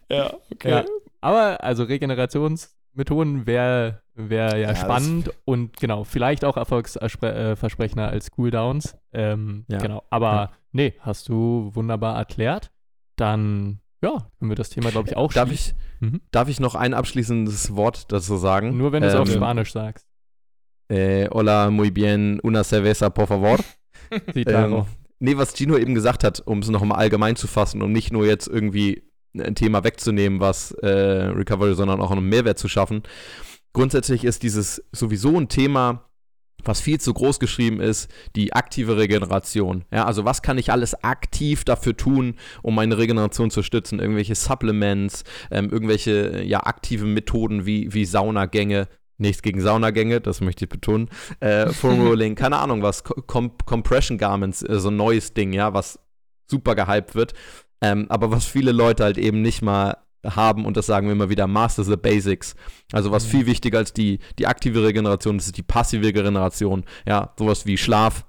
ja, okay. Ja, aber also Regenerationsmethoden wäre wär ja, Ja, spannend und genau, vielleicht auch erfolgsversprechender als Cooldowns. Ähm, Ja. Genau, aber Ja. nee, hast du wunderbar erklärt. Dann, ja, können wir das Thema, glaube ich, auch Darf ich, Mhm. darf ich noch ein abschließendes Wort dazu sagen? Nur wenn du es auf Ähm, Spanisch sagst. Äh, hola, muy bien, una cerveza, por favor. Sí, Ähm, nee, was Gino eben gesagt hat, um es nochmal allgemein zu fassen, um nicht nur jetzt irgendwie ein Thema wegzunehmen, was äh, Recovery, sondern auch einen Mehrwert zu schaffen. Grundsätzlich ist dieses sowieso ein Thema, was viel zu groß geschrieben ist, die aktive Regeneration. Ja, also was kann ich alles aktiv dafür tun, um meine Regeneration zu stützen? Irgendwelche Supplements, ähm, irgendwelche ja, aktive Methoden wie, wie Saunagänge. Nichts gegen Saunagänge, das möchte ich betonen. Äh, Foam Rolling, keine Ahnung was. Com Compression Garments, äh, so ein neues Ding, ja, was super gehypt wird. Ähm, aber was viele Leute halt eben nicht mal haben, und das sagen wir immer wieder, Master the Basics. Also was viel wichtiger als die, die aktive Regeneration, das ist die passive Regeneration. Ja, sowas wie Schlaf,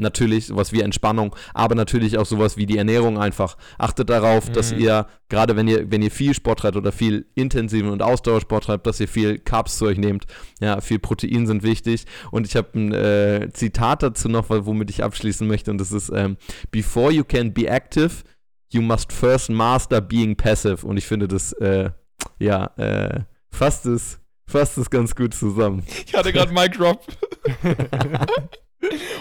natürlich, sowas wie Entspannung, aber natürlich auch sowas wie die Ernährung einfach. Achtet darauf, dass Mhm. ihr, gerade wenn ihr, wenn ihr viel Sport treibt oder viel intensiven und Ausdauersport treibt, dass ihr viel Carbs zu euch nehmt. Ja, viel Protein sind wichtig. Und ich habe ein äh, Zitat dazu noch, womit ich abschließen möchte, und das ist, ähm, Before you can be active, you must first master being passive. Und ich finde das, äh, ja, äh, fasst es, fasst es ganz gut zusammen. Ich hatte gerade Mic Drop.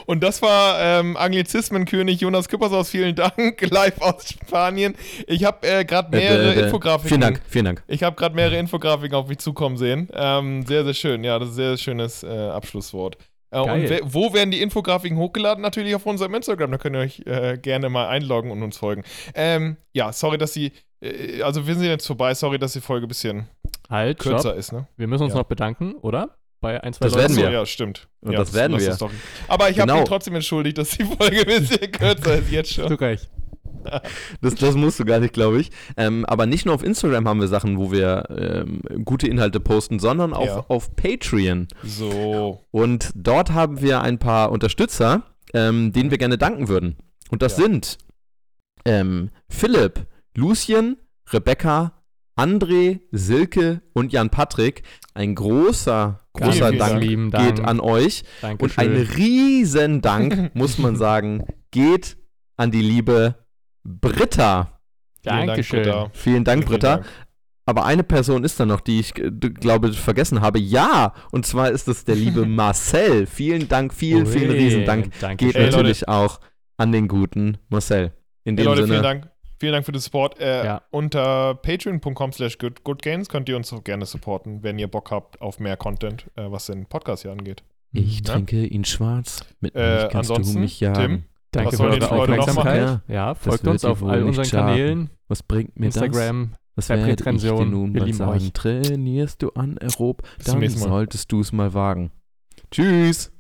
Und das war ähm, Anglizismenkönig Jonas Küppershaus. Vielen Dank, live aus Spanien. Ich habe äh, gerade mehrere Äh, äh, Infografiken. Vielen Dank, vielen Dank. Ich habe gerade mehrere Infografiken auf mich zukommen sehen. Ähm, sehr, sehr schön. Ja, das ist ein sehr schönes äh, Abschlusswort. Äh, und Geil. we- wo werden die Infografiken hochgeladen? Natürlich auf unserem Instagram. Da könnt ihr euch äh, gerne mal einloggen und uns folgen. Ähm, ja, sorry, dass sie. Äh, also, wir sind jetzt vorbei. Sorry, dass die Folge ein bisschen halt, kürzer stopp. ist, ne? Wir müssen uns Ja. noch bedanken, oder? Bei ein, zwei Das Leuten. werden wir. ja, stimmt. Und ja, das werden lass wir. Doch. Aber ich habe Genau. mich trotzdem entschuldigt, dass die Folge ein bisschen kürzer ist jetzt Hast du schon. recht. Das, das musst du gar nicht, glaube ich. Ähm, aber nicht nur auf Instagram haben wir Sachen, wo wir ähm, gute Inhalte posten, sondern auch Ja. auf Patreon. So. Und dort haben wir ein paar Unterstützer, ähm, denen wir gerne danken würden. Und das Ja. sind ähm, Philipp, Lucien, Rebecca, André, Silke und Jan Patrick. Ein großer, großer Dank Dank. lieben Dank. geht an euch. Dankeschön. Und ein riesen Dank, muss man sagen, geht an die liebe Britta. Vielen Dank, Dankeschön. Britta. Vielen Dank, Vielen Britta. Dank. Aber eine Person ist da noch, die ich äh, glaube vergessen habe. Ja, und zwar ist es der liebe Marcel. Vielen Dank, vielen, vielen Ui, Riesendank. Dankeschön. Geht Hey, Leute. natürlich auch an den guten Marcel. In Hey dem Leute, Sinne, vielen Dank. Vielen Dank für den Support. Äh, Ja. Unter patreon.com slash good- goodgames könnt ihr uns auch gerne supporten, wenn ihr Bock habt auf mehr Content, äh, was den Podcast hier angeht. ich Ja. trinke ihn schwarz. Mit Äh, kannst du ansonsten, mich jagen. Tim? Danke für eure Aufmerksamkeit. Ja, folgt uns auf all unseren schaden. Kanälen. Was bringt mir das? Instagram. Das dir Verpetrension. nun Wir lieben sagen. euch. Trainierst du anaerob, dann solltest du es mal wagen. Tschüss.